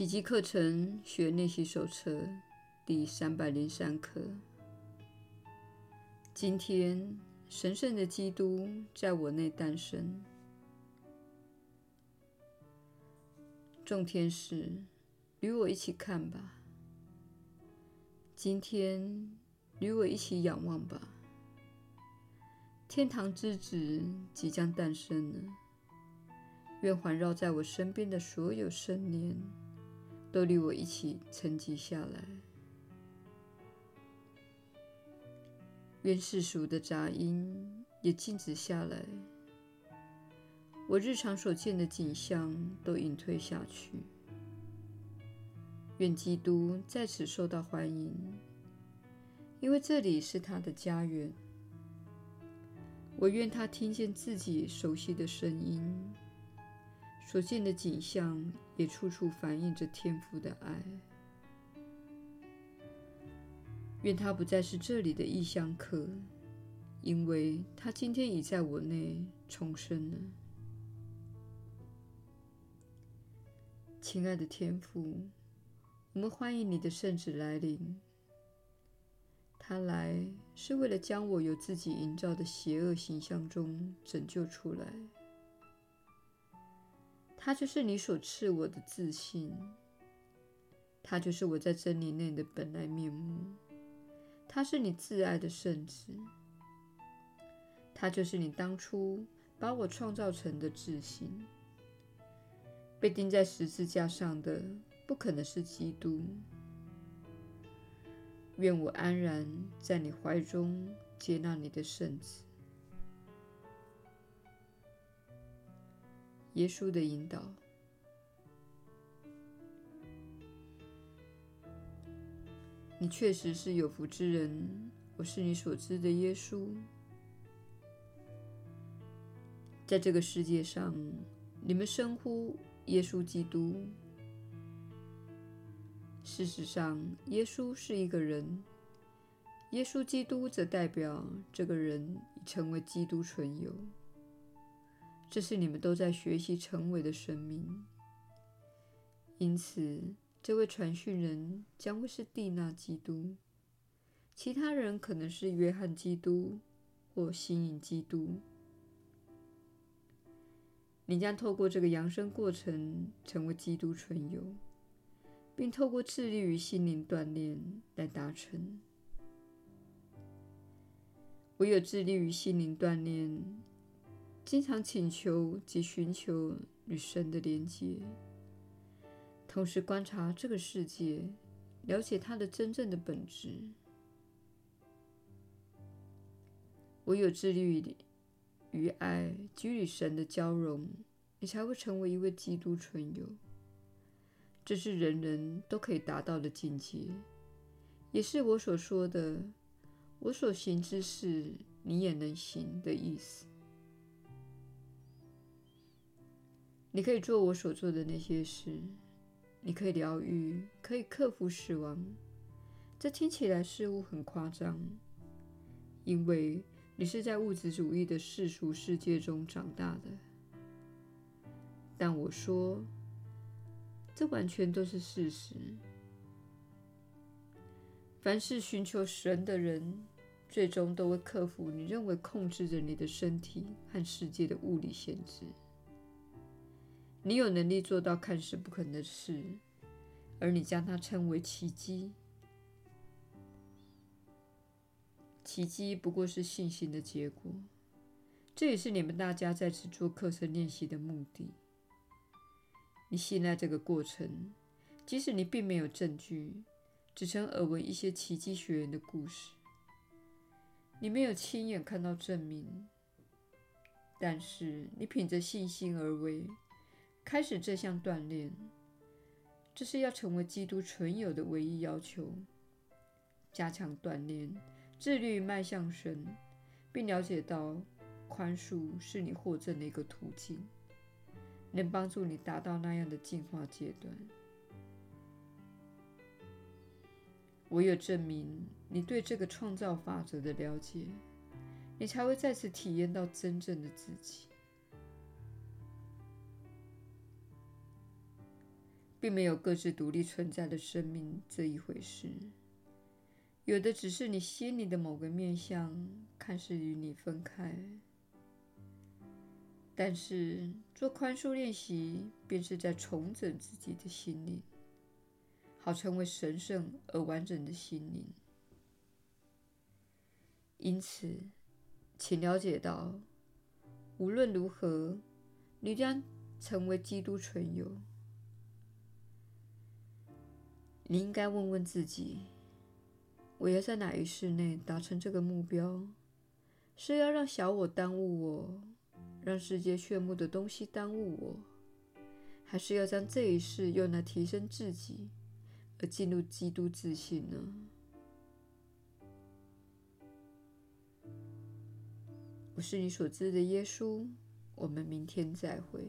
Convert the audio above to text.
奇迹课程学练习手册第三百零三课。今天，神圣的基督在我内诞生。众天使，与我一起看吧。今天，与我一起仰望吧。天堂之子即将诞生了。愿环绕在我身边的所有圣念，都与我一起沉寂下来。愿世俗的杂音也静止下来。我日常所见的景象都隐退下去。愿基督在此受到欢迎，因为这里是他的家园。我愿他听见自己熟悉的声音，所见的景象也处处反映着天父的爱。愿他不再是这里的异乡客，因为他今天已在我内重生了。亲爱的天父，我们欢迎你的圣子来临。他来是为了将我由自己营造的邪恶形象中拯救出来。他就是你所赐我的自信，他就是我在真理内的本来面目。他是你挚爱的圣子，他就是你当初把我创造成的自信。被钉在十字架上的不可能是基督。愿我安然在你怀中接纳你的圣子。耶稣的引导。你确实是有福之人，我是你所知的耶稣。在这个世界上，你们称呼耶稣基督。事实上，耶稣是一个人，耶稣基督则代表这个人已成为基督存有。这是你们都在学习成为的生命。因此，这位传讯人将会是蒂娜基督，其他人可能是约翰基督或新颖基督。你将透过这个扬升过程成为基督存有，并透过致力于心灵锻炼来达成。唯有致力于心灵锻炼，经常请求及寻求与神的连接，同时观察这个世界，了解它的真正的本质。唯有致力于与爱及与神的交融，你才会成为一位基督存有。这是人人都可以达到的境界，也是我所说的“我所行之事，你也能行”的意思。你可以做我所做的那些事，你可以疗愈，可以克服死亡。这听起来似乎很夸张，因为你是在物质主义的世俗世界中长大的。但我说，这完全都是事实。凡是寻求神的人，最终都会克服你认为控制着你的身体和世界的物理限制。你有能力做到看似不可能的事，而你将它称为奇迹。奇迹不过是信心的结果。这也是你们大家在此做课程练习的目的。你信赖这个过程，即使你并没有证据，只曾耳闻一些奇迹学员的故事，你没有亲眼看到证明，但是你凭着信心而为，开始这项锻炼。这是要成为基督存有的唯一要求。加强锻炼，自律迈向神，并了解到宽恕是你获证的一个途径。能帮助你达到那样的进化阶段。唯有证明你对这个创造法则的了解，你才会再次体验到真正的自己。并没有各自独立存在的生命这一回事，有的只是你心里的某个面向，看似与你分开。但是做宽恕练习，便是在重整自己的心灵，好成为神圣而完整的心灵。因此，请了解到，无论如何，你将成为基督存有。你应该问问自己：我要在哪一世内达成这个目标？是要让小我耽误我，让世界炫目的东西耽误我，还是要将这一世用来提升自己，而进入基督自信呢？我是你所知的耶稣。我们明天再会。